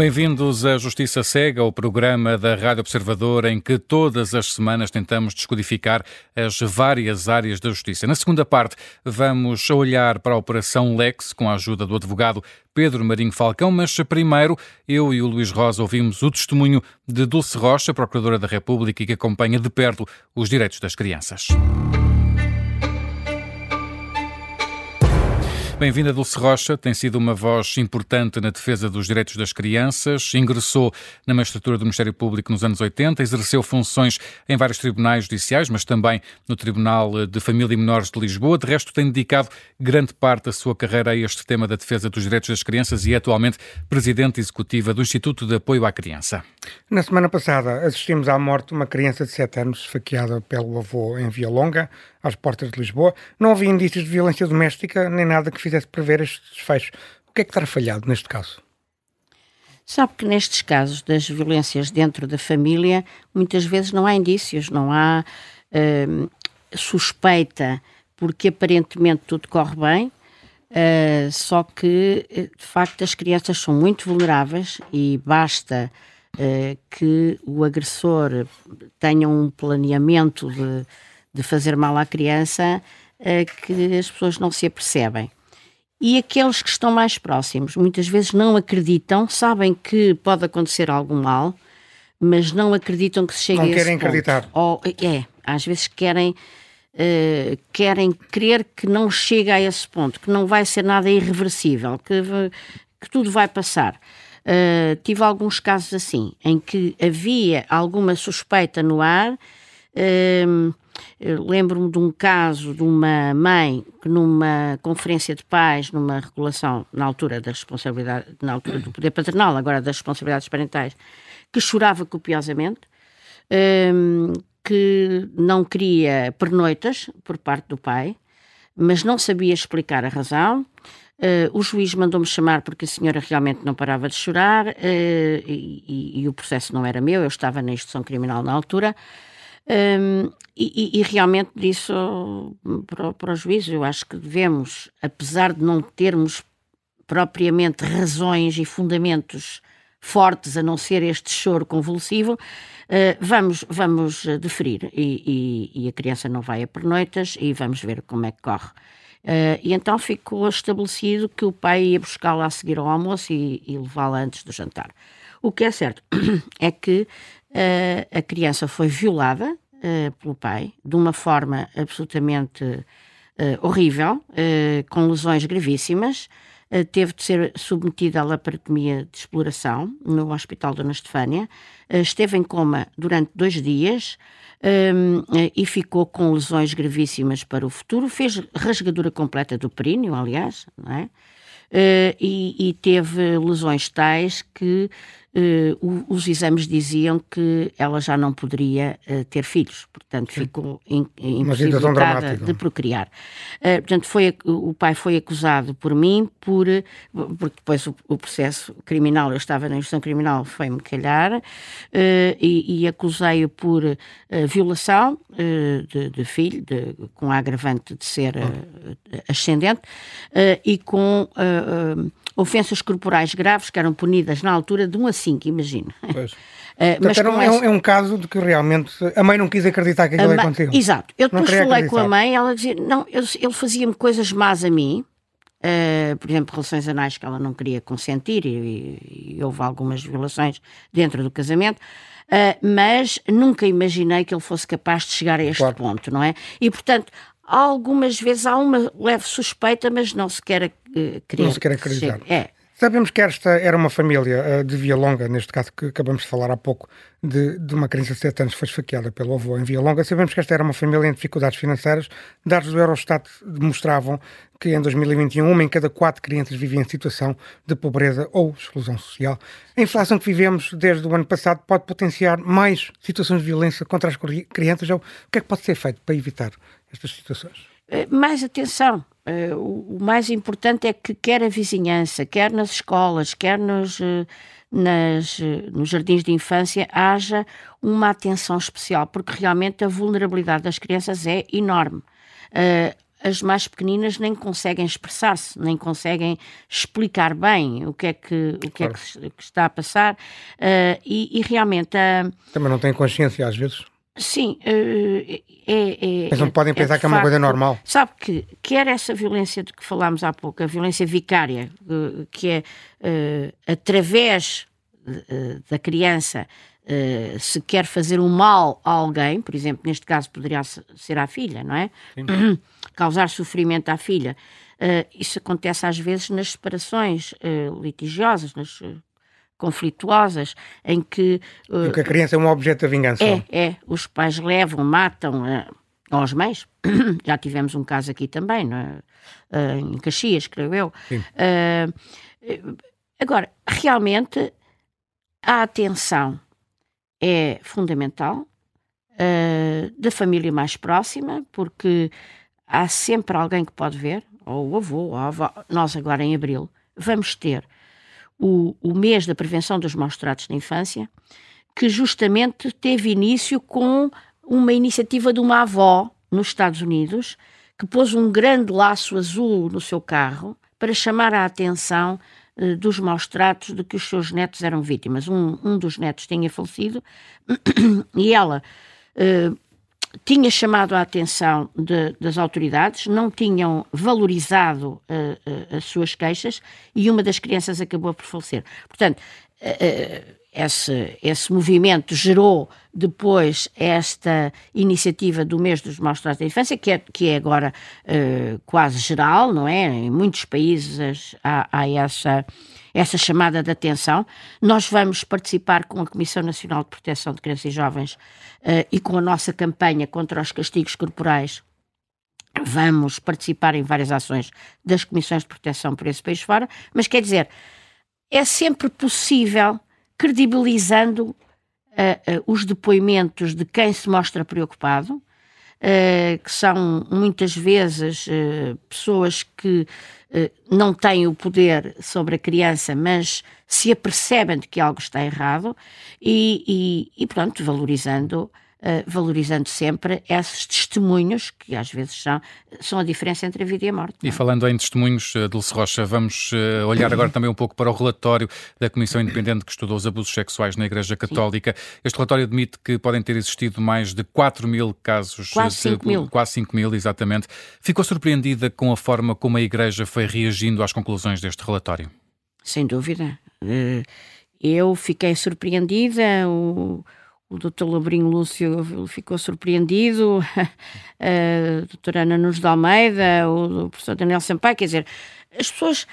Bem-vindos à Justiça Cega, o programa da Rádio Observador em que todas as semanas tentamos descodificar as várias áreas da justiça. Na segunda parte, vamos olhar para a Operação Lex com a ajuda do advogado Pedro Marinho Falcão, mas primeiro eu e o Luís Rosa ouvimos o testemunho de Dulce Rocha, Procuradora da República e que acompanha de perto os direitos das crianças. Bem-vinda, Dulce Rocha. Tem sido uma voz importante na defesa dos direitos das crianças. Ingressou na magistratura do Ministério Público nos anos 80, exerceu funções em vários tribunais judiciais, mas também no Tribunal de Família e Menores de Lisboa. De resto, tem dedicado grande parte da sua carreira a este tema da defesa dos direitos das crianças e é atualmente presidente executiva do Instituto de Apoio à Criança. Na semana passada assistimos à morte de uma criança de 7 anos esfaqueada pelo avô em Via Longa às portas de Lisboa. Não havia indícios de violência doméstica nem nada que fizesse prever estes desfechos. O que é que está falhado neste caso? Sabe que nestes casos das violências dentro da família, muitas vezes não há indícios, não há uh, suspeita, porque aparentemente tudo corre bem, uh, só que de facto as crianças são muito vulneráveis e basta que o agressor tenha um planeamento de de fazer mal à criança uh, que as pessoas não se apercebem. E aqueles que estão mais próximos muitas vezes não acreditam, sabem que pode acontecer algum mal, mas não acreditam que se chegue não a esse querem ponto. acreditar. Ou, é, às vezes querem Uh, querem crer que não chega a esse ponto, que não vai ser nada irreversível, que, que tudo vai passar. Uh, tive alguns casos assim, em que havia alguma suspeita no ar, uh, Lembro-me de um caso de uma mãe que numa conferência de pais, numa regulação na altura da responsabilidade, na altura do poder paternal, agora das responsabilidades parentais, que chorava copiosamente, que não queria pernoitas por parte do pai, mas não sabia explicar a razão. Uh, o juiz mandou-me chamar porque a senhora realmente não parava de chorar uh, e, e, e, o processo não era meu, eu estava na instrução criminal na altura. Um, e, e, realmente disse para, para o juiz, eu acho que devemos, apesar de não termos propriamente razões e fundamentos fortes, a não ser este choro convulsivo, uh, vamos, vamos deferir. E, a criança não vai a pernoitas e vamos ver como é que corre. Uh, e então ficou estabelecido que o pai ia buscá-la a seguir ao almoço e, e levá-la antes do jantar. O que é certo é que uh, a criança foi violada uh, pelo pai de uma forma absolutamente horrível, com lesões gravíssimas. Teve de ser submetida à laparotomia de exploração no Hospital Dona Estefânia. esteve em coma durante dois dias. Um, e ficou com lesões gravíssimas para o futuro. Fez rasgadura completa do períneo, aliás, não é? Uh, e, e, teve lesões tais que uh, os exames diziam que ela já não poderia uh, ter filhos, portanto Sim. ficou in, impossibilitada de procriar. Uh, portanto, foi, o pai foi acusado por mim, por, porque depois o, o processo criminal, eu estava na instrução criminal, foi-me calhar, e, e acusei-o por violação de, de, filho, de, com a agravante de ser ascendente, e com ofensas corporais graves que eram punidas na altura de 1 a 5, imagino. Pois. Uh, mas era um, essa... é, um, caso de que realmente a mãe não quis acreditar que aquilo aconteceu. Exato. Eu depois falei acreditar. com a mãe, ela dizia, não, eu, ele fazia-me coisas más a mim, uh, por exemplo, relações anais que ela não queria consentir e, e, e houve algumas violações dentro do casamento. Uh, mas nunca imaginei que ele fosse capaz de chegar a este claro. ponto, não é? E, portanto, algumas vezes há uma leve suspeita, mas não se quer uh, crer. Não se quer acreditar. É. Sabemos que esta era uma família uh, de Via Longa, neste caso que acabamos de falar há pouco, de, de uma criança de 7 anos que foi esfaqueada pelo avô em Via Longa. Sabemos que esta era uma família em dificuldades financeiras. Dados do Eurostat demonstravam que em 2021 uma em cada quatro crianças vivia em situação de pobreza ou exclusão social. A inflação que vivemos desde o ano passado pode potenciar mais situações de violência contra as crianças. O que é que pode ser feito para evitar estas situações? Eh, mais atenção. Uh, o, mais importante é que quer a vizinhança, quer nas escolas, quer nos, uh, nas, nos jardins de infância, haja uma atenção especial, porque realmente a vulnerabilidade das crianças é enorme. as mais pequeninas nem conseguem expressar-se, nem conseguem explicar bem o que é que, o que, claro. é que, que está a passar uh, e, e, realmente... Uh, Também não têm consciência às vezes? Sim, uh, é, é, Mas não podem é pensar que é uma facto, coisa normal. Sabe que quer essa violência de que falámos há pouco, a violência vicária, que é através da criança se quer fazer um mal a alguém, por exemplo, neste caso poderia ser à filha, não é? Causar sofrimento à filha. Isso acontece às vezes nas separações litigiosas, nas conflituosas, em que. Uh, que a criança é um objeto de vingança. É, é. Os pais levam, matam. Uh, aos mães, já tivemos um caso aqui também, é? em Caxias, creio eu. agora, realmente, a atenção é fundamental, uh, da família mais próxima, porque há sempre alguém que pode ver, ou o avô, ou a avó. Nós, agora em abril, vamos ter o, o mês da prevenção dos maus tratos na infância, que justamente teve início com uma iniciativa de uma avó nos Estados Unidos, que pôs um grande laço azul no seu carro para chamar a atenção eh, dos maus tratos de que os seus netos eram vítimas. Um, um dos netos tinha falecido e ela uh, tinha chamado a atenção de, das autoridades, não tinham valorizado uh, uh, as suas queixas e uma das crianças acabou por falecer. Portanto, esse, esse movimento gerou depois esta iniciativa do mês dos maus tratos da infância, que é, que é agora uh, quase geral, não é? Em muitos países há, há, essa, essa chamada de atenção. Nós vamos participar com a Comissão Nacional de Proteção de Crianças e Jovens uh, e com a nossa campanha contra os castigos corporais. Vamos participar em várias ações das comissões de proteção por esse país fora, mas quer dizer, é sempre possível credibilizando uh, uh, os depoimentos de quem se mostra preocupado, que são muitas vezes pessoas que não têm o poder sobre a criança, mas se apercebem de que algo está errado e, e, e pronto, valorizando valorizando sempre esses testemunhos, que às vezes são, são a diferença entre a vida e a morte. E é? falando em testemunhos, uh, Dulce Rocha, vamos uh, olhar agora também um pouco para o relatório da Comissão Independente que estudou os abusos sexuais na Igreja Católica. Sim. Este relatório admite que podem ter existido mais de 4 mil casos. Quase 5 mil. Quase 5 mil, exatamente. Ficou surpreendida com a forma como a Igreja foi reagindo às conclusões deste relatório? Sem dúvida. Eu fiquei surpreendida. O o doutor Labrinho Lúcio ficou surpreendido, a doutora Ana Nunes de Almeida, o professor Daniel Sampaio, quer dizer, as pessoas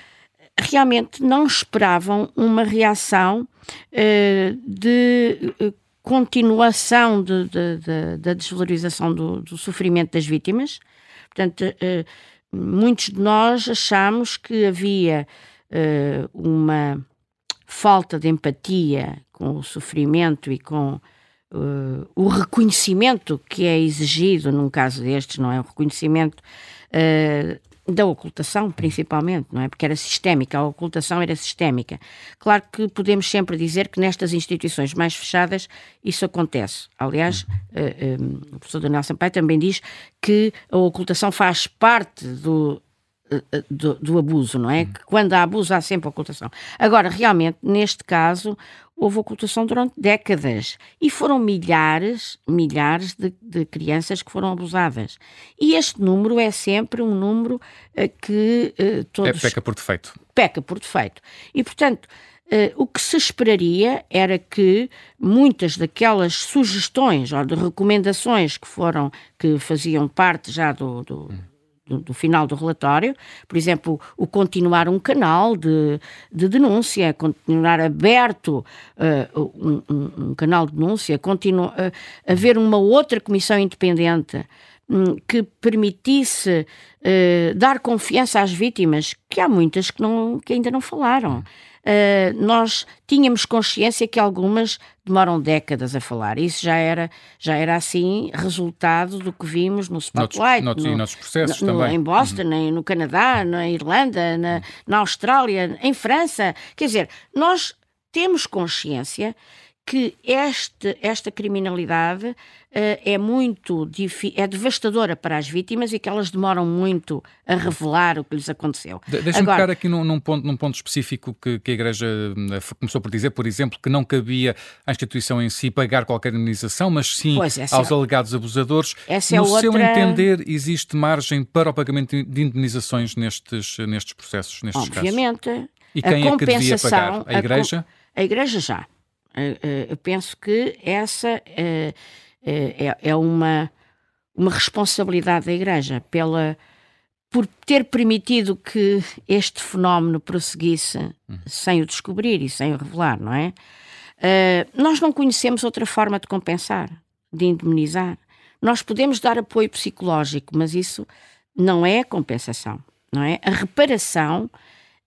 realmente não esperavam uma reação uh, de uh, continuação de, de, de, da desvalorização do, do, sofrimento das vítimas. Portanto, uh, muitos de nós achamos que havia uma falta de empatia com o sofrimento e com uh, o reconhecimento que é exigido num caso destes, não é? O reconhecimento uh, da ocultação, principalmente, não é? Porque era sistémica, a ocultação era sistémica. Claro que podemos sempre dizer que nestas instituições mais fechadas isso acontece. Aliás, uh, o professor Daniel Sampaio também diz que a ocultação faz parte do, do, do, abuso, não é? Que quando há abuso há sempre ocultação. Agora, realmente, neste caso, houve ocultação durante décadas e foram milhares, milhares de, de crianças que foram abusadas. E este número é sempre um número uh, que uh, todos... É peca por defeito. Peca por defeito. E, portanto, Uh, o que se esperaria era que muitas daquelas sugestões ou de recomendações que foram que faziam parte já do, do, hum do, final do relatório, por exemplo, o continuar um canal de, de denúncia, continuar aberto uh, um, um, canal de denúncia, continua, uh, haver uma outra comissão independente um, que permitisse uh, dar confiança às vítimas, que há muitas que, não, que ainda não falaram uh, nós tínhamos consciência que algumas demoram décadas a falar. Isso já era, já era assim resultado do que vimos no Spotlight. Noutros, no, noutros processos no, também. Em Boston, uhum. no Canadá, na Irlanda, na, na Austrália, em França. Quer dizer, nós temos consciência que este, esta criminalidade uh, é muito é devastadora para as vítimas e que elas demoram muito a revelar o que lhes aconteceu. De Deixa-me ficar aqui num, num, ponto, num ponto específico que, que, a Igreja eh, começou por dizer, por exemplo, que não cabia à instituição em si pagar qualquer indemnização, mas sim pois, aos é, alegados abusadores. Essa no é seu outra... entender, existe margem para o pagamento de indemnizações nestes, nestes processos, nestes Obviamente. casos? Obviamente. E quem é que devia pagar? A Igreja? A, a Igreja já. Eh, eh, eu penso que essa eh, é, é uma, uma responsabilidade da Igreja pela, por ter permitido que este fenómeno prosseguisse uhum. sem o descobrir e sem o revelar, não é? nós não conhecemos outra forma de compensar, de indemnizar. Nós podemos dar apoio psicológico, mas isso não é compensação, não é? A reparação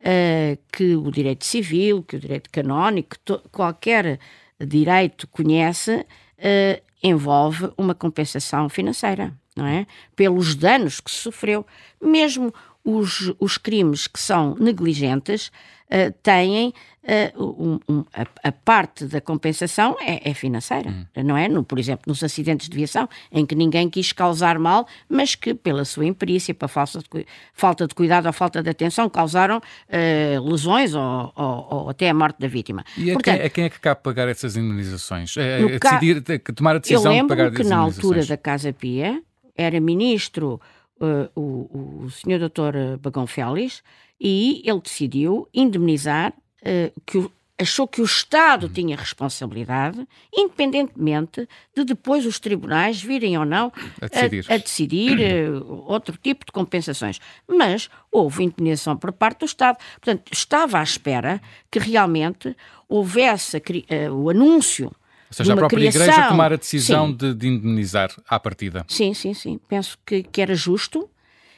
uh, que o direito civil, que o direito canónico, qualquer direito conhece, uh, envolve uma compensação financeira, não é? Pelos danos que sofreu. Mesmo os, os crimes que são negligentes uh, têm uh, um, um, a, a, parte da compensação é, é financeira, hum. não é? No, por exemplo, nos acidentes de viação, em que ninguém quis causar mal, mas que, pela sua imperícia, pela falta de, falta de cuidado ou falta de atenção, causaram uh, lesões ou, ou, ou, até a morte da vítima. E a, Portanto, quem, a quem é que cabe pagar essas indemnizações? É, é decidir, tomar a decisão de pagar que na altura da Casa Pia era ministro uh, o, o senhor doutor Bagão Félix e ele decidiu indemnizar uh, que o, achou que o Estado uhum. tinha responsabilidade, independentemente de depois os tribunais virem ou não a decidir, a, a decidir uh, outro tipo de compensações. Mas houve indemnização por parte do Estado. Portanto, estava à espera que realmente houvesse uh, o anúncio ou seja, a própria criação, Igreja tomar a decisão de, de, indemnizar à partida. Sim, sim, sim. Penso que, que era justo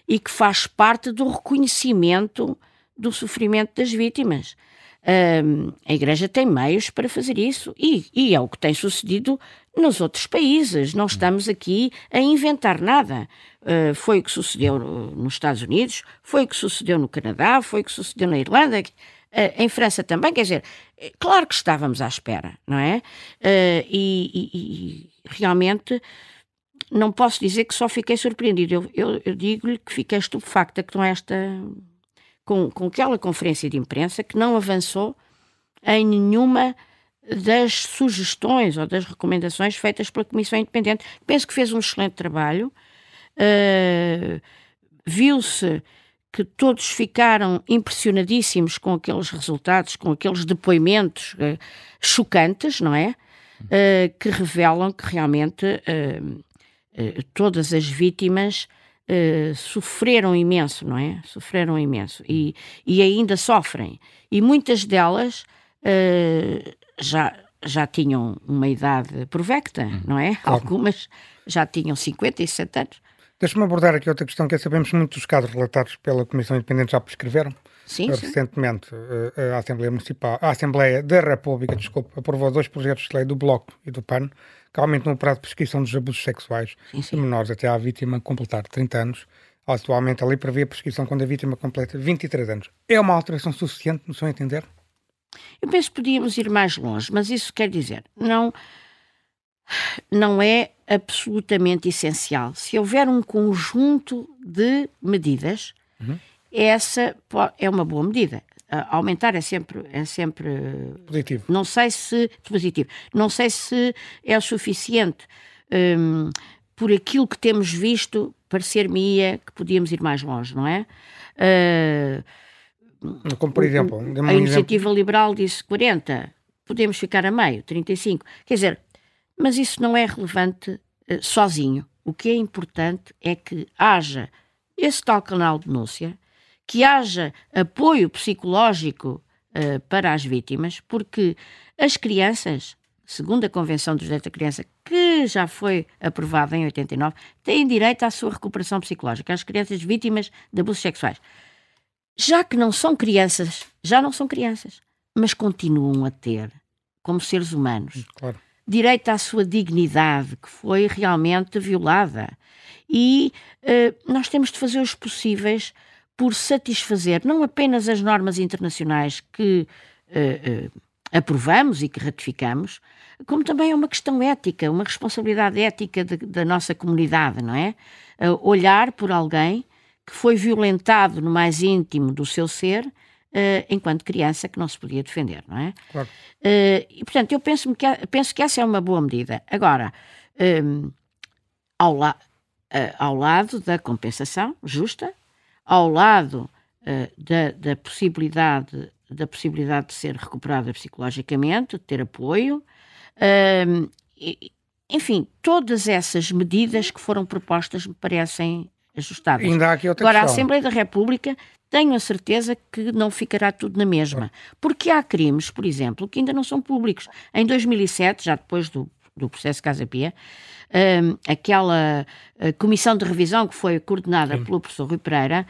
e que faz parte do reconhecimento do sofrimento das vítimas. Um, a Igreja tem meios para fazer isso e, e, é o que tem sucedido nos outros países. Não estamos aqui a inventar nada. Uh, foi o que sucedeu nos Estados Unidos, foi o que sucedeu no Canadá, foi o que sucedeu na Irlanda, em França também, quer dizer, é claro que estávamos à espera, não é? Uh, e, e, e, realmente não posso dizer que só fiquei surpreendido. Eu, eu, eu digo-lhe que fiquei estupefacta com esta. Com, com aquela conferência de imprensa que não avançou em nenhuma das sugestões ou das recomendações feitas pela Comissão Independente. Penso que fez um excelente trabalho. Uh, Viu-se que todos ficaram impressionadíssimos com aqueles resultados, com aqueles depoimentos uh, chocantes, não é? Uh, que revelam que realmente uh, todas as vítimas sofreram imenso, não é? Sofreram imenso e, e ainda sofrem. E muitas delas já, já tinham uma idade provecta, uhum. não é? Claro. Algumas já tinham 50 e 60 anos. Deixa-me abordar aqui outra questão que é, sabemos muito dos casos relatados pela Comissão Independente já prescreveram. Sim, Recentemente, eh, a Assembleia Municipal, a Assembleia da República, desculpa, aprovou dois projetos de lei do Bloco e do PAN que aumentam o prazo de prescrição dos abusos sexuais sim, sim. de menores até à vítima completar 30 anos. Atualmente, a lei prevê a prescrição quando a vítima completa 23 anos. É uma alteração suficiente, no seu entender? Eu penso que podíamos ir mais longe, mas isso quer dizer, não não é absolutamente essencial. Se houver um conjunto de medidas, uhum. essa é uma boa medida. Uh, aumentar é sempre é sempre positivo. Não sei se positivo. Não sei se é o suficiente. Um, por aquilo que temos visto, parecer-me-ia que podíamos ir mais longe, não é? Uh, Como por exemplo, a iniciativa exemplo. liberal disse 40, podemos ficar a meio, 35. Quer dizer, mas isso não é relevante uh, sozinho. O que é importante é que haja esse tal canal de denúncia, que haja apoio psicológico uh, para as vítimas, porque as crianças, segundo a Convenção dos Direitos da Criança, que já foi aprovada em 89, têm direito à sua recuperação psicológica, as crianças vítimas de abusos sexuais. Já que não são crianças, já não são crianças, mas continuam a ter, como seres humanos, claro direito à sua dignidade, que foi realmente violada. E uh, nós temos de fazer os possíveis por satisfazer não apenas as normas internacionais que uh, uh, aprovamos e que ratificamos, como também é uma questão ética, uma responsabilidade ética de, da nossa comunidade, não é? Olhar por alguém que foi violentado no mais íntimo do seu ser Uh, enquanto criança que não se podia defender, não é? Claro. Uh, e, portanto, eu penso que, penso que essa é uma boa medida. Agora, um, ao, la, uh, ao lado da compensação justa, ao lado da, da, possibilidade, da possibilidade de ser recuperada psicologicamente, de ter apoio, e, enfim, todas essas medidas que foram propostas me parecem ajustadas. Ainda aqui outra Agora, questão. a Assembleia da República tenho a certeza que não ficará tudo na mesma. Porque há crimes, por exemplo, que ainda não são públicos. Em 2007, já depois do, do processo Casa Pia, um, aquela uh, comissão de revisão que foi coordenada Sim. pelo professor Rui Pereira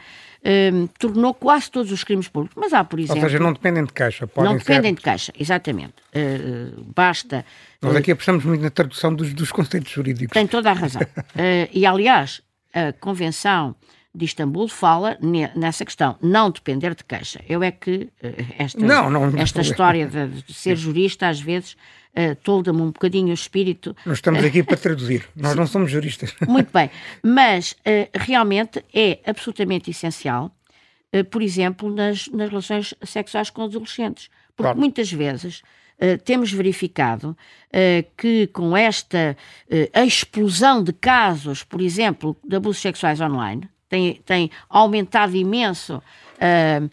um, tornou quase todos os crimes públicos. Mas há, por exemplo... Ou seja, não dependem de caixa. não dependem ser... de caixa, exatamente. Uh, basta... Nós aqui apostamos muito na tradução dos, dos conceitos jurídicos. Tem toda a razão. e, aliás, a Convenção de Istambul fala nessa questão, não depender de queixa. Eu é que eh, esta, não, não, não esta história de, de, ser jurista às vezes uh, tolda-me um bocadinho o espírito. Nós estamos aqui para traduzir, nós não somos juristas. Muito bem, mas uh, realmente é absolutamente essencial, uh, por exemplo, nas, nas relações sexuais com adolescentes, porque claro. muitas vezes Uh, temos verificado uh, que com esta uh, explosão de casos, por exemplo, de abusos sexuais online, tem, tem aumentado imenso uh,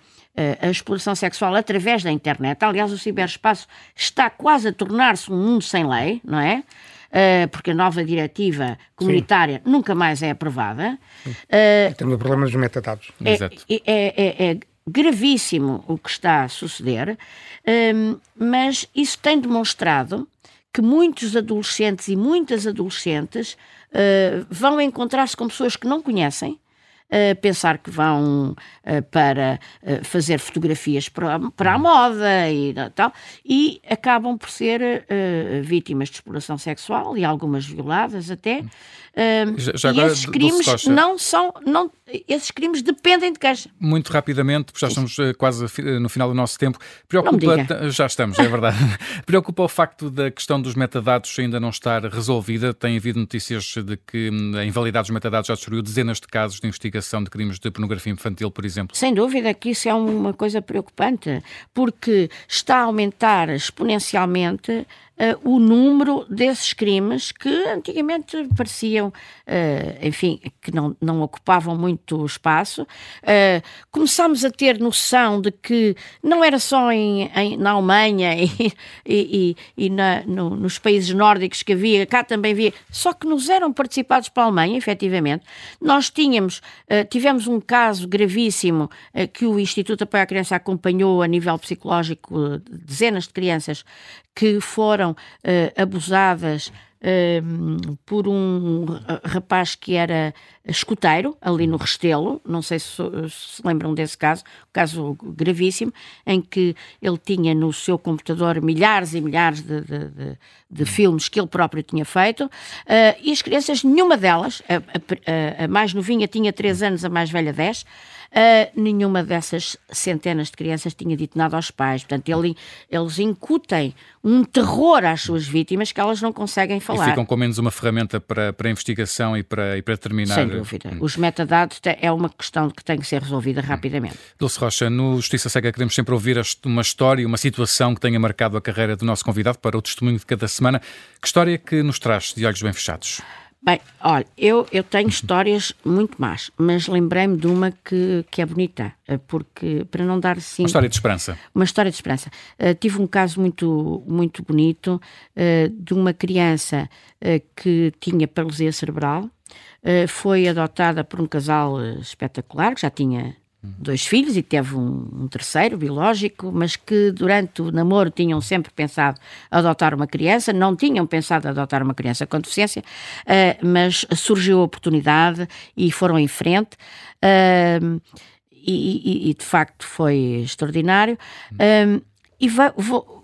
a exploração sexual através da internet. Aliás, o ciberespaço está quase a tornar-se um mundo sem lei, não é? Uh, porque a nova diretiva comunitária Sim. nunca mais é aprovada. Uh, Temos o problema dos metadados. É, é, é, é, gravíssimo o que está a suceder, uh, mas isso tem demonstrado que muitos adolescentes e muitas adolescentes vão encontrar-se com pessoas que não conhecem, uh, pensar que vão uh, para uh, fazer fotografias para, para a uhum. moda e tal, e acabam por ser vítimas de exploração sexual e algumas violadas até. Já, já e esses crimes não são, não, esses crimes dependem de queixa. Muito rapidamente, porque já estamos quase no final do nosso tempo. Preocupa, já estamos, é verdade. Preocupa o facto da questão dos metadados ainda não estar resolvida. Tem havido notícias de que hum, a invalidade dos metadados já destruiu dezenas de casos de investigação de crimes de pornografia infantil, por exemplo? Sem dúvida que isso é uma coisa preocupante, porque está a aumentar exponencialmente uh, o número desses crimes que antigamente pareciam, uh, enfim, que não, não ocupavam muito espaço. Uh, começámos a ter noção de que não era só em, em na Alemanha e, e, e na, no, nos países nórdicos que havia, cá também havia, só que nos eram participados pela Alemanha, efetivamente. Nós tínhamos, tivemos um caso gravíssimo que o Instituto Apoio à Criança acompanhou a nível psicológico dezenas de crianças que foram uh, abusadas uh, por um rapaz que era escuteiro, ali no Restelo, não sei se, se lembram desse caso, um caso gravíssimo, em que ele tinha no seu computador milhares e milhares de, de, de, de filmes que ele próprio tinha feito, uh, e as crianças, nenhuma delas, a, a, a, mais novinha tinha 3 anos, a mais velha 10, Uh, nenhuma dessas centenas de crianças tinha dito nada aos pais. Portanto, ele, eles incutem um terror às suas vítimas que elas não conseguem falar. E ficam com menos uma ferramenta para, para a investigação e para, e para terminar. Sem dúvida. Hum. Os metadados é uma questão que tem que ser resolvida rapidamente. Hum. Dulce Rocha, no Justiça Cega queremos sempre ouvir uma história, uma situação que tenha marcado a carreira do nosso convidado para o testemunho de cada semana. Que história que nos traz de olhos bem fechados? Bem, olha, eu, eu tenho histórias muito más, mas lembrei-me de uma que, que é bonita, eh, porque para não dar assim. Uma história de esperança. Uma história de esperança. Uh, tive um caso muito, muito bonito uh, de uma criança uh, que tinha paralisia cerebral, foi adotada por um casal espetacular, que já tinha dois filhos e teve um, um, terceiro biológico, mas que durante o namoro tinham sempre pensado adotar uma criança, não tinham pensado adotar uma criança com deficiência, uh, mas surgiu a oportunidade e foram em frente. Uh, e, e, e, de facto foi extraordinário. Uh, e vou vou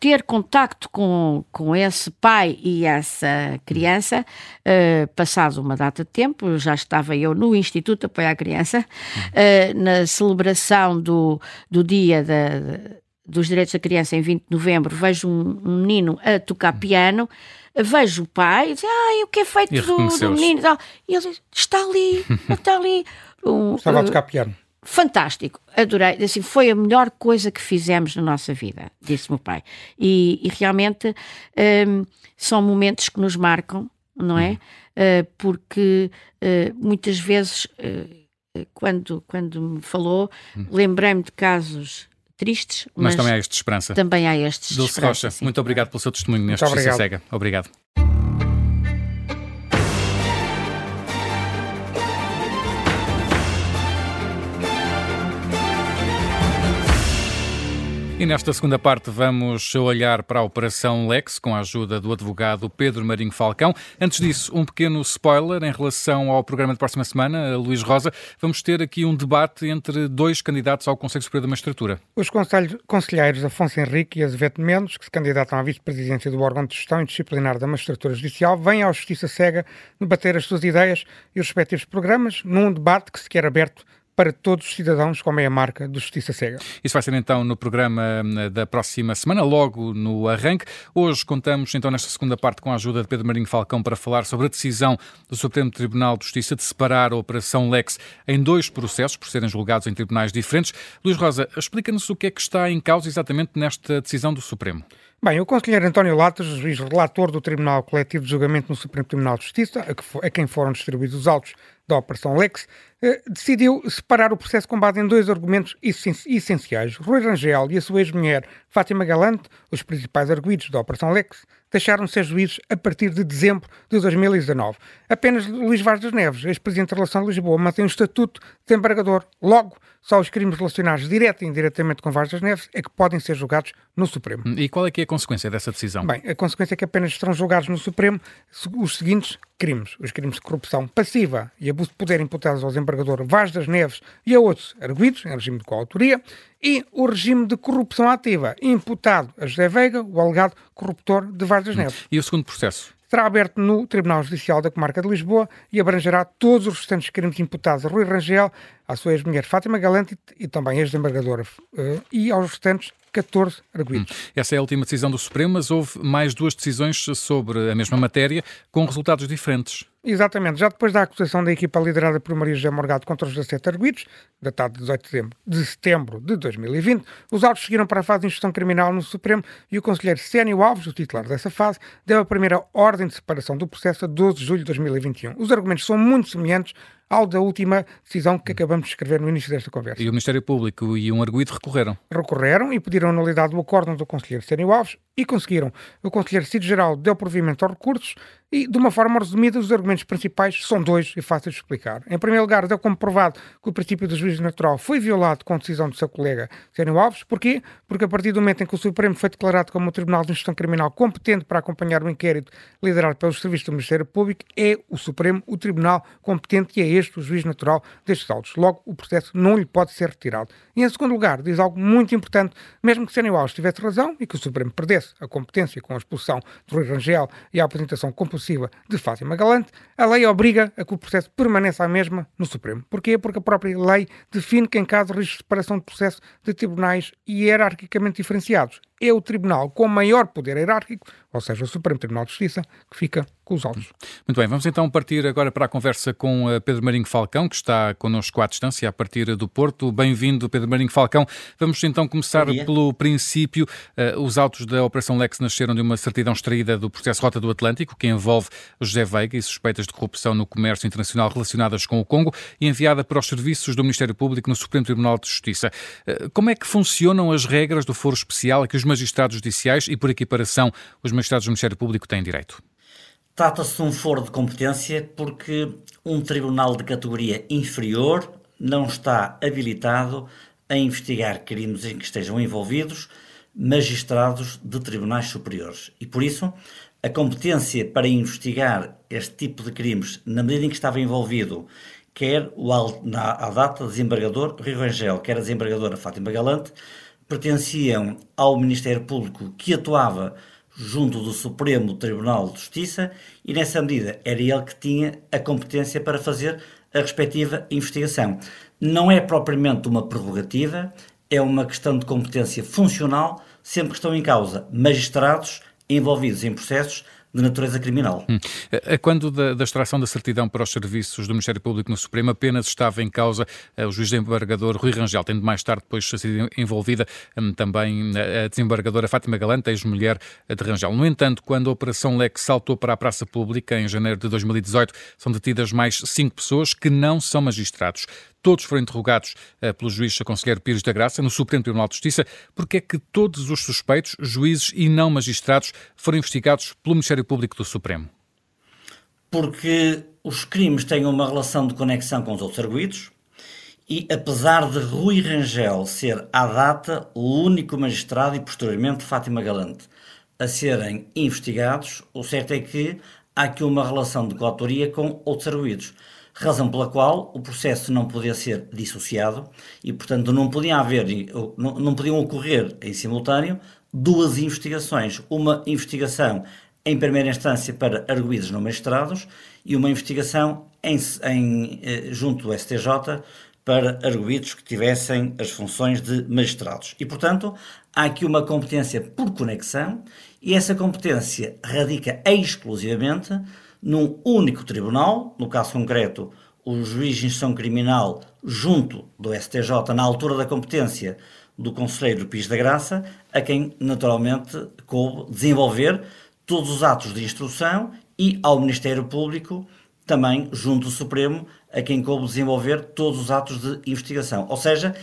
ter contacto com, com esse pai e essa criança, uh, passado uma data de tempo, já estava eu no Instituto Apoio à Criança, uh, na celebração do, do dia da, dos Direitos da Criança em 20 de novembro, vejo um, um menino a tocar piano, vejo o pai e diz, ah, o que é feito do, do, menino? E ele diz, está ali, está ali. Um, Estava a tocar piano. Fantástico, adorei. Assim, foi a melhor coisa que fizemos na nossa vida, disse-me o pai. E, e realmente um, são momentos que nos marcam, não é? Uh, porque uh, muitas vezes, uh, quando, quando me falou, hum. lembrei-me de casos tristes, mas, mas, também há este de esperança. Também há este de Dulce Rocha, sim. muito obrigado pelo seu testemunho neste Justiça Cega. Obrigado. E nesta segunda parte vamos olhar para a Operação Lex com a ajuda do advogado Pedro Marinho Falcão. Antes disso, um pequeno spoiler em relação ao programa de próxima semana, Luís Rosa. Vamos ter aqui um debate entre dois candidatos ao Conselho Superior da Magistratura. Os conselheiros Afonso Henrique e Azevedo Mendes, que se candidatam à vice-presidência do órgão de gestão e disciplinar da Magistratura Judicial, vêm à Justiça Cega debater as suas ideias e os respectivos programas num debate que se quer aberto para todos os cidadãos, como é a marca do Justiça Cega. Isso vai ser então no programa hum, da próxima semana, logo no arranque. Hoje contamos então nesta segunda parte com a ajuda de Pedro Marinho Falcão para falar sobre a decisão do Supremo Tribunal de Justiça de separar a Operação Lex em dois processos, por serem julgados em tribunais diferentes. Luís Rosa, explica-nos o que é que está em causa exatamente nesta decisão do Supremo. Bem, o conselheiro António Latas, juiz relator do Tribunal Coletivo de Julgamento no Supremo Tribunal de Justiça, a, que, a quem foram distribuídos os autos da Operação Lex, eh, decidiu separar o processo com base em dois argumentos essenciais. Rui Rangel e a sua ex-mulher Fátima Galante, os principais arguídos da Operação Lex, deixaram de ser juízes a partir de dezembro de 2019. Apenas Luís Vaz das Neves, ex-presidente da Relação de Lisboa, mantém o estatuto de desembargador. Logo, só os crimes relacionados direta e indiretamente com Vaz das Neves é que podem ser julgados no Supremo. E qual é que é a consequência dessa decisão? Bem, a consequência é que apenas serão julgados no Supremo os seguintes crimes. Os crimes de corrupção passiva e abuso de poder imputados ao desembargador Vaz das Neves e a outros arguidos, em regime de coautoria, e o regime de corrupção ativa imputado a José Veiga, o alegado corruptor de Vaz das Neves. E o segundo processo? Será aberto no Tribunal Judicial da Comarca de Lisboa e abrangerá todos os restantes crimes imputados a Rui Rangel, à sua ex-mulher Fátima Galante e também ex-desembargadora uh, e aos restantes 14 arguidos. Hum. Essa é a última decisão do Supremo, mas houve mais duas decisões sobre a mesma matéria com resultados diferentes. Exatamente. Já depois da acusação da equipa liderada por Maria José Morgado contra os 17 arguidos, datado de 18 de setembro, de setembro de 2020, os autos seguiram para a fase de instrução criminal no Supremo e o conselheiro Sénio Alves, o titular dessa fase, deu a primeira ordem de separação do processo a 12 de julho de 2021. Os argumentos são muito semelhantes ao da última decisão que acabamos de escrever no início desta conversa. E o Ministério Público e um arguído recorreram? Recorreram e pediram a nulidade do acórdão do conselheiro Sénio Alves e conseguiram. O conselheiro Cid Geral deu provimento aos recursos e, de uma forma resumida, os argumentos principais são dois e fáceis de explicar. Em primeiro lugar, deu como provado que o princípio do juízo natural foi violado com a decisão do seu colega Sénio Alves. Porquê? Porque a partir do momento em que o Supremo foi declarado como o Tribunal de Instrução Criminal competente para acompanhar o inquérito liderado pelos serviços do Ministério Público, é o Supremo o Tribunal competente e é este o juiz natural destes autos. Logo, o processo não lhe pode ser retirado. E, em segundo lugar, diz algo muito importante, mesmo que Sénio Alves tivesse razão e que o Supremo perdesse a competência com a expulsão de Rui Rangel e a apresentação compulsiva de Fátima Galante, a lei obriga a que o processo permaneça a mesma no Supremo. Porquê? Porque a própria lei define que em caso de de separação de processo de tribunais hierarquicamente diferenciados, é o tribunal com maior poder hierárquico, ou seja, o Supremo Tribunal de Justiça, que fica com os autos. Muito bem, vamos então partir agora para a conversa com eh, Pedro Marinho Falcão, que está connosco à distância a partir do Porto. Bem-vindo, Pedro Marinho Falcão. Vamos então começar pelo princípio. Uh, os autos da Operação Lex nasceram de uma certidão extraída do processo Rota do Atlântico, que envolve José Veiga e suspeitas de corrupção no comércio internacional relacionadas com o Congo e enviada para os serviços do Ministério Público no Supremo Tribunal de Justiça. Uh, como é que funcionam as regras do foro especial a que os magistrados judiciais e, por equiparação, os magistrados do Ministério Público têm direito? Trata-se de um foro de competência porque um tribunal de categoria inferior não está habilitado a investigar crimes em que estejam envolvidos magistrados de tribunais superiores. E por isso, a competência para investigar este tipo de crimes, na medida em que estava envolvido quer o, na, a data desembargador Rio Rangel, quer a desembargadora Fátima Galante, pertenciam ao Ministério Público que atuava junto do Supremo Tribunal de Justiça e, nessa medida, era ele que tinha a competência para fazer a respectiva investigação. Não é propriamente uma prerrogativa, é uma questão de competência funcional, sempre que estão em causa magistrados envolvidos em processos de natureza criminal. Hum. Quando da, da, extração da certidão para os serviços do Ministério Público no Supremo apenas estava em causa uh, o juiz desembargador Rui Rangel, tendo mais tarde depois sido envolvida um, também a desembargadora Fátima Galante, ex-mulher de Rangel. No entanto, quando a Operação Leque saltou para a praça pública em janeiro de 2018, são detidas mais cinco pessoas que não são magistrados. Todos foram interrogados uh, pelo juiz Conselheiro Pires da Graça no Supremo Tribunal de Justiça porque é que todos os suspeitos, juízes e não magistrados, foram investigados pelo Ministério Público do Supremo. Porque os crimes têm uma relação de conexão com os outros arguídos e, apesar de Rui Rangel ser, à data, o único magistrado e, posteriormente, Fátima Galante a serem investigados, o certo é que há aqui uma relação de coautoria com outros arguídos razão pela qual o processo não podia ser dissociado e, portanto, não podia haver, não, não podiam ocorrer em simultâneo duas investigações. Uma investigação em primeira instância para arguídos não magistrados e uma investigação em, em, eh, junto do STJ para arguídos que tivessem as funções de magistrados. E, portanto, há aqui uma competência por conexão e essa competência radica exclusivamente num único tribunal, no caso concreto, o juiz de instrução criminal junto do STJ na altura da competência do Conselheiro Pis da Graça, a quem naturalmente coube desenvolver todos os atos de instrução e ao Ministério Público também junto do Supremo, a quem coube desenvolver todos os atos de investigação. Ou seja,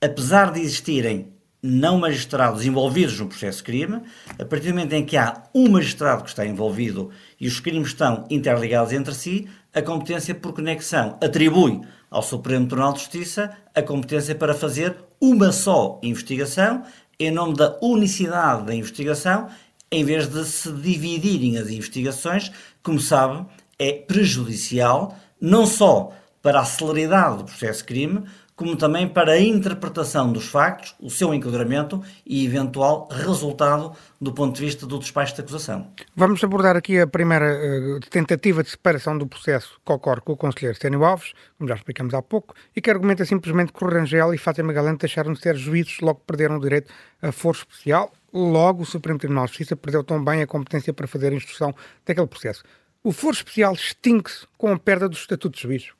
apesar de existirem não magistrados envolvidos no processo crime, a partir do momento em que há um magistrado que está envolvido e os crimes estão interligados entre si, a competência por conexão atribui ao Supremo Tribunal de Justiça a competência para fazer uma só investigação em nome da unicidade da investigação, em vez de se dividirem as investigações, como sabe, é prejudicial não só para a celeridade do processo crime, como também para a interpretação dos factos, o seu enquadramento e eventual resultado do ponto de vista do despacho de acusação. Vamos abordar aqui a primeira uh, tentativa de separação do processo que ocorre com o conselheiro Sênio Alves, como já explicamos há pouco, e que argumenta simplesmente que o Rangel e Fátima Galante deixaram de ser juízes, logo perderam o direito a foro especial, logo o Supremo Tribunal de Justiça perdeu também a competência para fazer a instrução daquele processo. O foro especial extingue-se com a perda do estatuto de juízo.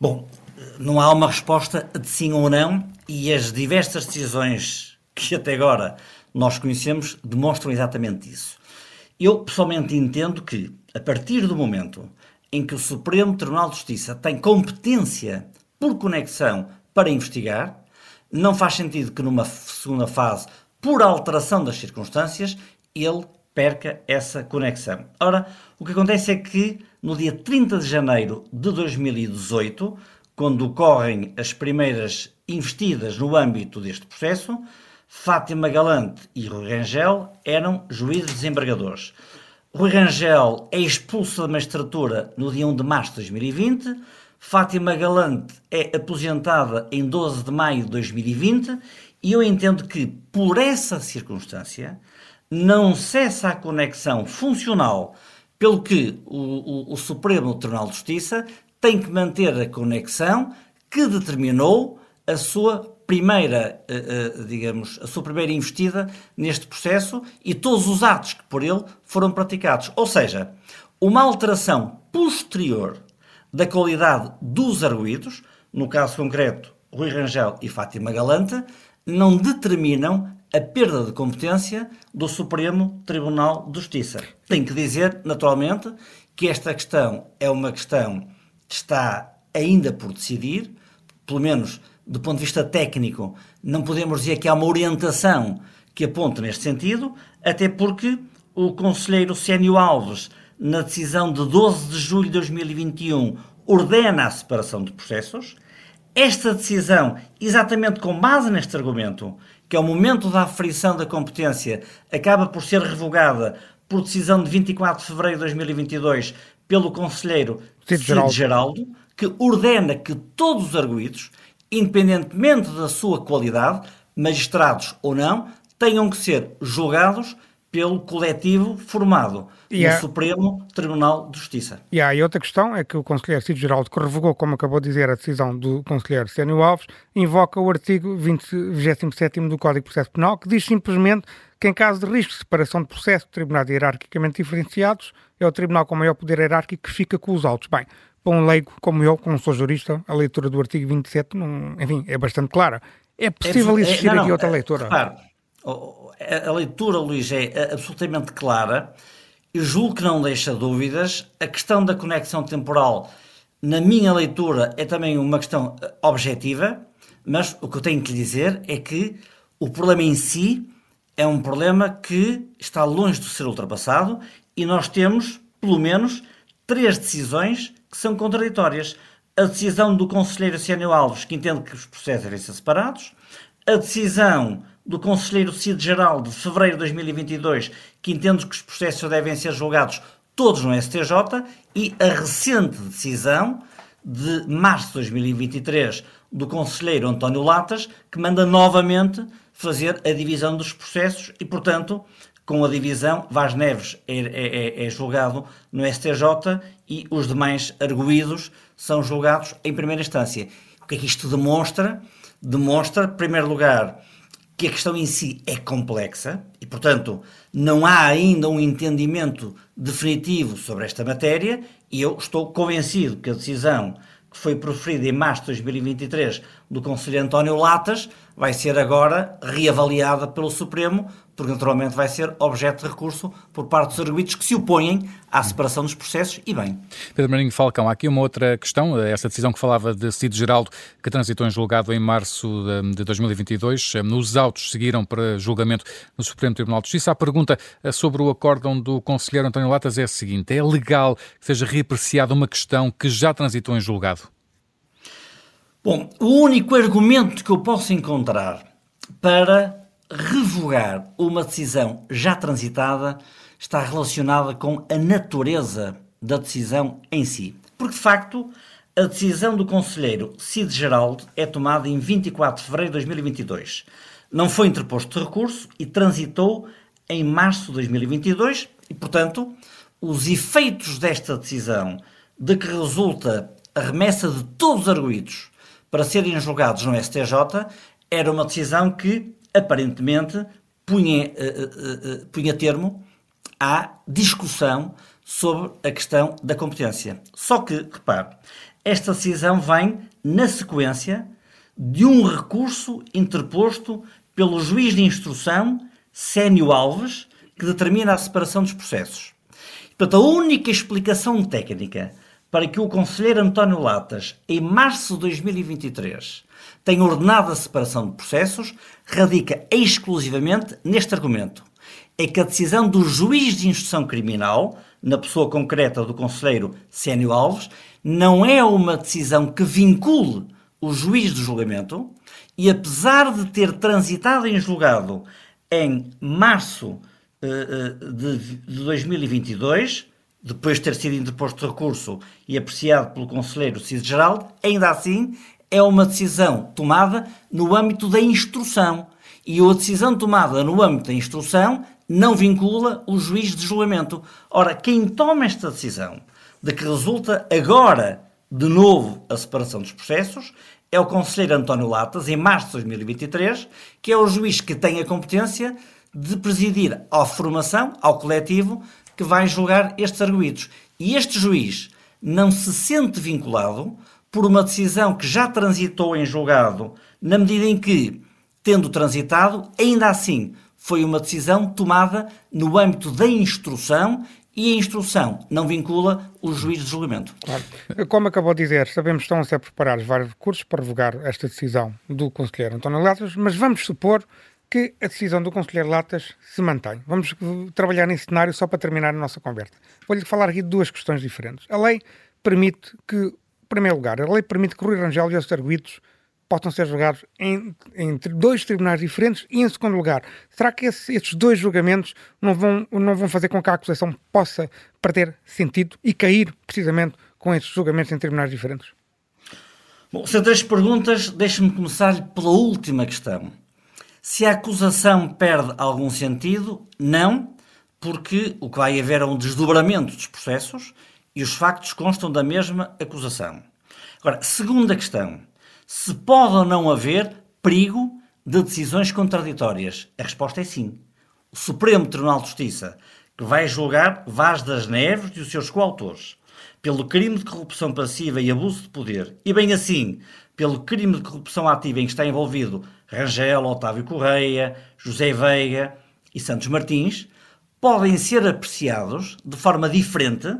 Bom, não há uma resposta de sim ou não e as diversas decisões que até agora nós conhecemos demonstram exatamente isso. Eu pessoalmente entendo que, a partir do momento em que o Supremo Tribunal de Justiça tem competência por conexão para investigar, não faz sentido que numa segunda fase, por alteração das circunstâncias, ele perca essa conexão. Ora, o que acontece é que no dia 30 de janeiro de 2018, quando ocorrem as primeiras investidas no âmbito deste processo, Fátima Galante e Rui Rangel eram juízes desembargadores. Rui Rangel é expulso da magistratura no dia 1 de março de 2020, Fátima Galante é aposentada em 12 de maio de 2020 e eu entendo que, por essa circunstância, não cessa a conexão funcional, pelo que o, o, o Supremo Tribunal de Justiça tem que manter a conexão que determinou a sua primeira, uh, uh, digamos, a sua primeira investida neste processo e todos os atos que por ele foram praticados. Ou seja, uma alteração posterior da qualidade dos arguídos, no caso concreto Rui Rangel e Fátima Galante, não determinam a perda de competência do Supremo Tribunal de Justiça. Tem que dizer, naturalmente, que esta questão é uma questão que está ainda por decidir, pelo menos do ponto de vista técnico, não podemos dizer que há uma orientação que aponte neste sentido, até porque o conselheiro Sénio Alves, na decisão de 12 de julho de 2021, ordena a separação de processos. Esta decisão, exatamente com base neste argumento, que é o momento da aferição da competência, acaba por ser revogada por decisão de 24 de fevereiro de 2022 pelo conselheiro Cid Geraldo. Geraldo, que ordena que todos os arguídos, independentemente da sua qualidade, magistrados ou não, tenham que ser julgados pelo coletivo formado e no. Supremo Tribunal de Justiça. E há outra questão, é que o Conselheiro Cid Geraldo, que revogou, como acabou de dizer, a decisão do Conselheiro Sênio Alves, invoca o artigo 20, 27 do Código de Processo Penal, que diz simplesmente que em caso de risco de separação de processo de tribunais hierarquicamente diferenciados, é o tribunal com maior poder hierárquico que fica com os autos. Bem, para um leigo como eu, que não sou jurista, a leitura do artigo 27, não, enfim, é bastante clara. É possível é, existir é, não, aqui outra leitura? Claro, a leitura, Luís, é absolutamente clara. Eu julgo que não deixa dúvidas. A questão da conexão temporal, na minha leitura, é também uma questão eh, objetiva, mas o que eu tenho que lhe dizer é que o problema em si é um problema que está longe de ser ultrapassado e nós temos, pelo menos, três decisões que são contraditórias. A decisão do conselheiro Sênio Alves, que entende que os processos devem ser separados, a decisão do conselheiro Cid Geral de fevereiro de 2022, que entende que os processos devem ser julgados todos no STJ, e a recente decisão de março de 2023 do conselheiro António Latas, que manda novamente fazer a divisão dos processos e, portanto, com a divisão, Vaz Neves é, é, é, é julgado no STJ e os demais arguídos são julgados em primeira instância. O que é que isto demonstra? Demonstra, em primeiro lugar, que a questão em si é complexa e, portanto, não há ainda um entendimento definitivo sobre esta matéria e eu estou convencido que a decisão que foi proferida em março de 2023 do Conselheiro António Latas vai ser agora reavaliada pelo Supremo, porque naturalmente vai ser objeto de recurso por parte dos arguidos que se opõem à separação dos processos e bem. Pedro Marinho Falcão, há aqui uma outra questão, essa decisão que falava de Cid Geraldo, que transitou em julgado em março de 2022, os autos seguiram para julgamento no Supremo Tribunal de Justiça. A pergunta eh, sobre o acórdão do conselheiro António Latas é a seguinte, é legal que seja reapreciada uma questão que já transitou em julgado? Bom, o único argumento que eu posso encontrar para revogar uma decisão já transitada está relacionada com a natureza da decisão em si. Porque, de facto, a decisão do Conselheiro Cid Geraldo é tomada em 24 de fevereiro de 2022. Não foi interposto recurso e transitou em março de 2022 e, portanto, os efeitos desta decisão de que resulta a remessa de todos os arguídos para serem julgados no STJ era uma decisão que aparentemente punha, uh, uh, punha termo à discussão sobre a questão da competência. Só que, repare, esta decisão vem na sequência de um recurso interposto pelo juiz de instrução Sénio Alves, que determina a separação dos processos. Portanto, a única explicação técnica para que o conselheiro António Latas, em março de 2023, tenha ordenado a separação de processos, radica exclusivamente neste argumento. É que a decisão do juiz de instrução criminal, na pessoa concreta do conselheiro Sénio Alves, não é uma decisão que vincule o juiz de julgamento e, apesar de ter transitado em julgado em março uh, de, de 2022, depois de ter sido interposto recurso e apreciado pelo Conselheiro Cid Geraldo, ainda assim é uma decisão tomada no âmbito da instrução. E a decisão tomada no âmbito da instrução não vincula o juiz de julgamento. Ora, quem toma esta decisão de que resulta agora de novo a separação dos processos é o conselheiro António Latas, em março de 2023, que é o juiz que tem a competência de presidir à formação, ao coletivo, que vai julgar estes arguídos. E este juiz não se sente vinculado por uma decisão que já transitou em julgado, na medida em que, tendo transitado, ainda assim foi uma decisão tomada no âmbito da instrução e a instrução não vincula o juiz de julgamento. Claro. Como acabou de dizer, sabemos que estão a ser preparados vários recursos para revogar esta decisão do conselheiro António Latas, mas vamos supor que a decisão do Conselheiro Latas se mantém. Vamos trabalhar nesse cenário só para terminar a nossa conversa. Vou-lhe falar aqui de duas questões diferentes. A lei permite que, em primeiro lugar, a lei permite que Rui Rangel e os arguidos possam ser julgados em, em, dois tribunais diferentes e, em segundo lugar, será que esse, esses dois julgamentos não vão, não vão fazer com que a acusação possa perder sentido e cair precisamente com esses julgamentos em tribunais diferentes? Bom, se três perguntas, deixe-me começar pela última questão. Se a acusação perde algum sentido, não, porque o que vai haver é um desdobramento dos processos e os factos constam da mesma acusação. Agora, segunda questão: se pode ou não haver perigo de decisões contraditórias? A resposta é sim. O Supremo Tribunal de Justiça, que vai julgar Vaz das Neves e os seus coautores pelo crime de corrupção passiva e abuso de poder, e bem assim pelo crime de corrupção ativa em que está envolvido Rangel, Otávio Correia, José Veiga e Santos Martins, podem ser apreciados de forma diferente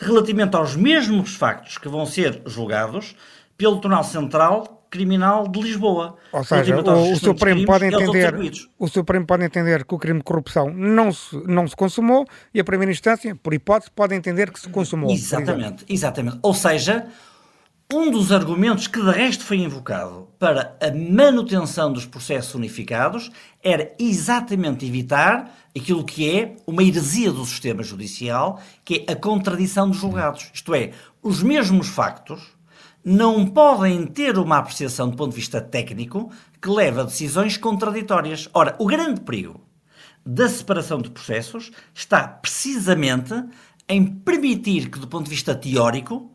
relativamente aos mesmos factos que vão ser julgados pelo Tribunal Central Criminal de Lisboa. Ou seja, o, o Supremo pode entender, o Supremo pode entender que o crime de corrupção não se, não se consumou e a primeira instância, por hipótese, pode entender que se consumou. Exatamente, exatamente. Ou seja, um dos argumentos que de resto foi invocado para a manutenção dos processos unificados era exatamente evitar aquilo que é uma heresia do sistema judicial, que é a contradição dos julgados. Isto é, os mesmos factos não podem ter uma apreciação do ponto de vista técnico que leva a decisões contraditórias. Ora, o grande perigo da separação de processos está precisamente em permitir que, do ponto de vista teórico,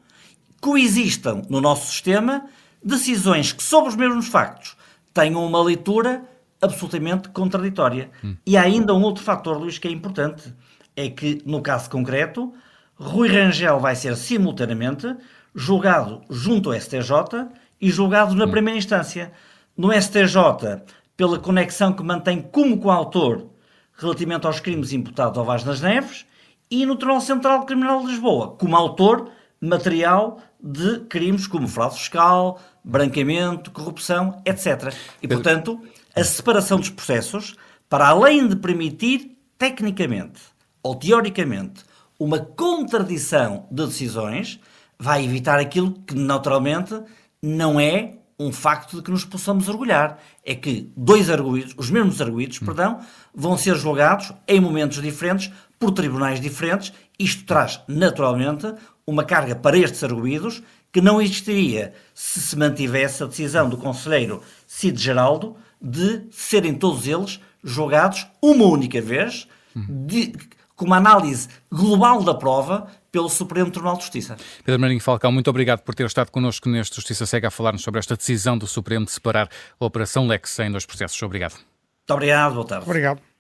coexistam no nosso sistema decisões que, sobre os mesmos factos, tenham uma leitura absolutamente contraditória. Hum. E há ainda um outro fator, Luís, que é importante: é que, no caso concreto, Rui Rangel vai ser simultaneamente julgado junto ao STJ e julgado na hum. primeira instância. No STJ, pela conexão que mantém como coautor relativamente aos crimes imputados ao Vaz das Neves, e no Tribunal Central Criminal de Lisboa, como autor material de crimes como fraude fiscal, branqueamento, corrupção, etc. E, portanto, a separação dos processos, para além de permitir, tecnicamente ou teoricamente, uma contradição de decisões, vai evitar aquilo que naturalmente não é um facto de que nos possamos orgulhar. É que dois arguídos, os mesmos arguídos, hum. perdão, vão ser julgados em momentos diferentes por tribunais diferentes. Isto traz, naturalmente, uma carga para estes arguídos que não existiria se se mantivesse a decisão do conselheiro Cid Geraldo de serem todos eles julgados uma única vez, de, com uma análise global da prova pelo Supremo Tribunal de Justiça. Pedro Marinho Falcão, muito obrigado por ter estado connosco neste Justiça Cega a falar-nos sobre esta decisão do Supremo de separar a Operação Lex em dois processos. Obrigado. Muito obrigado, boa tarde. Obrigado.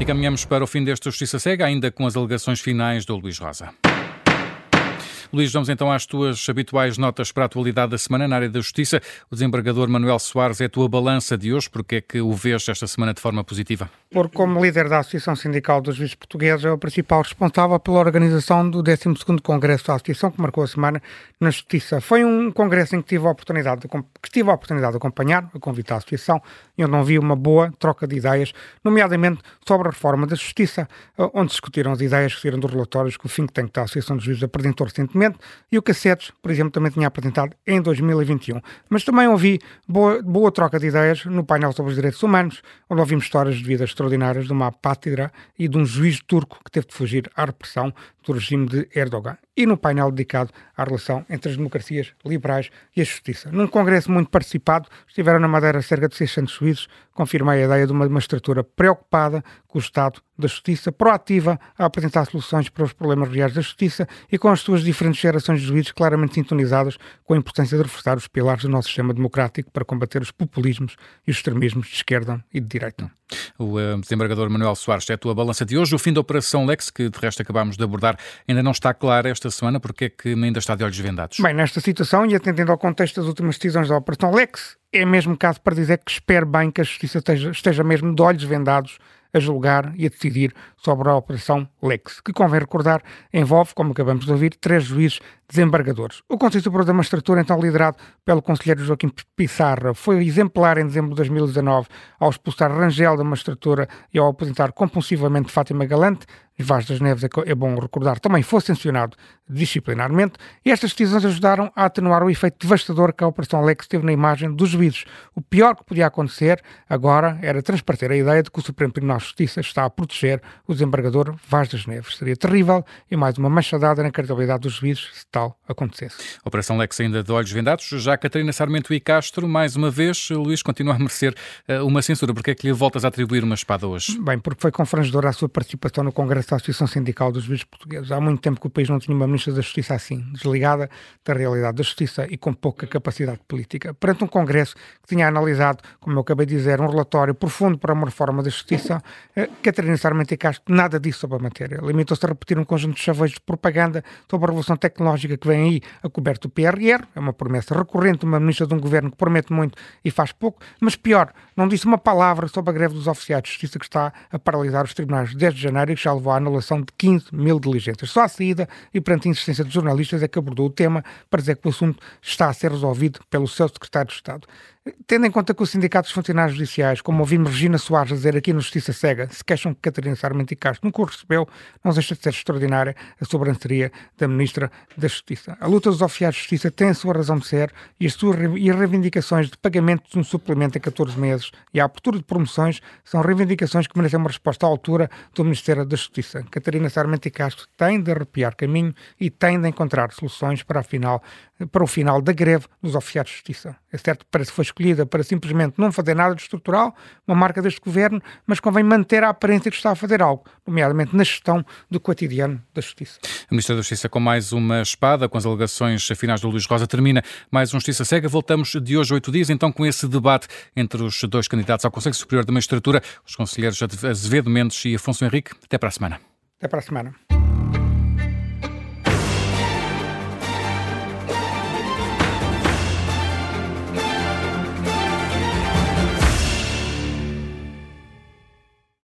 E caminhamos para o fim deste Justiça Cega, ainda com as alegações finais do Luís Rosa. Luís, vamos então às tuas habituais notas para a atualidade da semana na área da Justiça. O desembargador Manuel Soares é a tua balança de hoje. Porque é que o vês esta semana de forma positiva? Porque, como líder da Associação Sindical dos Juízes Portugueses, é o principal responsável pela organização do 12º Congresso da Associação, que marcou a semana na Justiça. Foi um congresso em que tive a oportunidade de, que tive a oportunidade de acompanhar, a convite à Associação, e onde não vi uma boa troca de ideias, nomeadamente sobre a reforma da Justiça, onde discutiram as ideias que saíram dos relatórios que o think tank da Associação dos Juízes apresentou recentemente recentemente e o Cassetes, por exemplo, também tinha apresentado em 2021. Mas também ouvi boa, boa troca de ideias no painel sobre os direitos humanos, onde ouvimos histórias de vidas extraordinárias de uma pátria e de um juiz turco que teve de fugir à repressão do regime de Erdogan e no painel dedicado à relação entre as democracias liberais e a justiça. Num congresso muito participado, estiveram na Madeira cerca de 600 juízes, confirmei a ideia de uma magistratura preocupada com o Estado da Justiça, proativa a apresentar soluções para os problemas reais da Justiça e com as suas diferentes gerações de juízes claramente sintonizadas com a importância de reforçar os pilares do nosso sistema democrático para combater os populismos e os extremismos de esquerda e de direita. O uh, desembargador Manuel Soares é a tua balança de hoje. O fim da Operação Lex, que de resto acabámos de abordar, ainda não está claro esta semana, porque é que ainda está de olhos vendados? Bem, nesta situação, e atendendo ao contexto das últimas decisões da Operação Lex, é mesmo caso para dizer que espero bem que a Justiça esteja, esteja mesmo de olhos vendados a julgar e a decidir sobre a Operação Lex, que, convém recordar, envolve, como acabamos de ouvir, três juízes desembargadores. O Conselho Superior da Magistratura, então liderado pelo conselheiro Joaquim Pissarra, foi exemplar em dezembro de 2019 ao expulsar Rangel da magistratura e ao aposentar compulsivamente Fátima Galante. Vaz das Neves, é, é bom recordar, também foi sancionado disciplinarmente, e estas decisões ajudaram a atenuar o efeito devastador que a Operação Lex teve na imagem dos juízes. O pior que podia acontecer agora era transparecer a ideia de que o Supremo Tribunal de Justiça está a proteger o desembargador Vaz das Neves. Seria terrível e mais uma machadada na credibilidade dos juízes tal acontecesse. Operação Lex ainda de olhos vendados. Já Catarina Sarmento e Castro, mais uma vez, Luís continua a merecer uh, uma censura. Porque é que lhe voltas a atribuir uma espada hoje? Bem, porque foi confrangedora a sua participação no Congresso da Associação Sindical dos Juízes Portugueses. Há muito tempo que o país não tinha uma Ministra da Justiça assim, desligada da realidade da justiça e com pouca capacidade política. Perante um Congresso que tinha analisado, como eu acabei de dizer, um relatório profundo para uma reforma da justiça, eh, Catarina Sarmento e Castro nada disse sobre a matéria. Limitou-se a repetir um conjunto de chaveiros de propaganda sobre a revolução tecnológica que vem aí a coberto do PRR, é uma promessa recorrente, uma ministra de um governo que promete muito e faz pouco, mas pior, não disse uma palavra sobre a greve dos oficiais de justiça que está a paralisar os tribunais desde janeiro e que já levou à anulação de 15 mil diligências. Só à saída e perante a insistência dos jornalistas é que abordou o tema para dizer que o assunto está a ser resolvido pelo seu secretário de Estado. Tendo em conta que os sindicatos funcionários judiciais, como ouvimos Regina Soares dizer aqui no Justiça Cega, se queixam que Catarina Sarmento e Castro nunca o recebeu, não deixa de ser extraordinária a sobranceria da Ministra da Justiça. A luta dos oficiais de Justiça tem a sua razão de ser e as suas e reivindicações de pagamento de um suplemento em 14 meses e a abertura de promoções são reivindicações que merecem uma resposta à altura do Ministério da Justiça. Catarina Sarmento e Castro tem de arrepiar caminho e tem de encontrar soluções para, final, para o final da greve dos oficiais de Justiça. É certo que parece que foi escolhida para simplesmente não fazer nada de estrutural, uma marca deste governo, mas convém manter a aparência que está a fazer algo, nomeadamente na gestão do cotidiano da Justiça. A Ministra da Justiça com mais uma espada, com as alegações finais do Luís Rosa, termina mais um Justiça Cega. Voltamos de hoje oito dias, então, com esse debate entre os dois candidatos ao Conselho Superior da Magistratura, os conselheiros Azevedo Mendes e Afonso Henrique. Até para a semana. Até para a semana.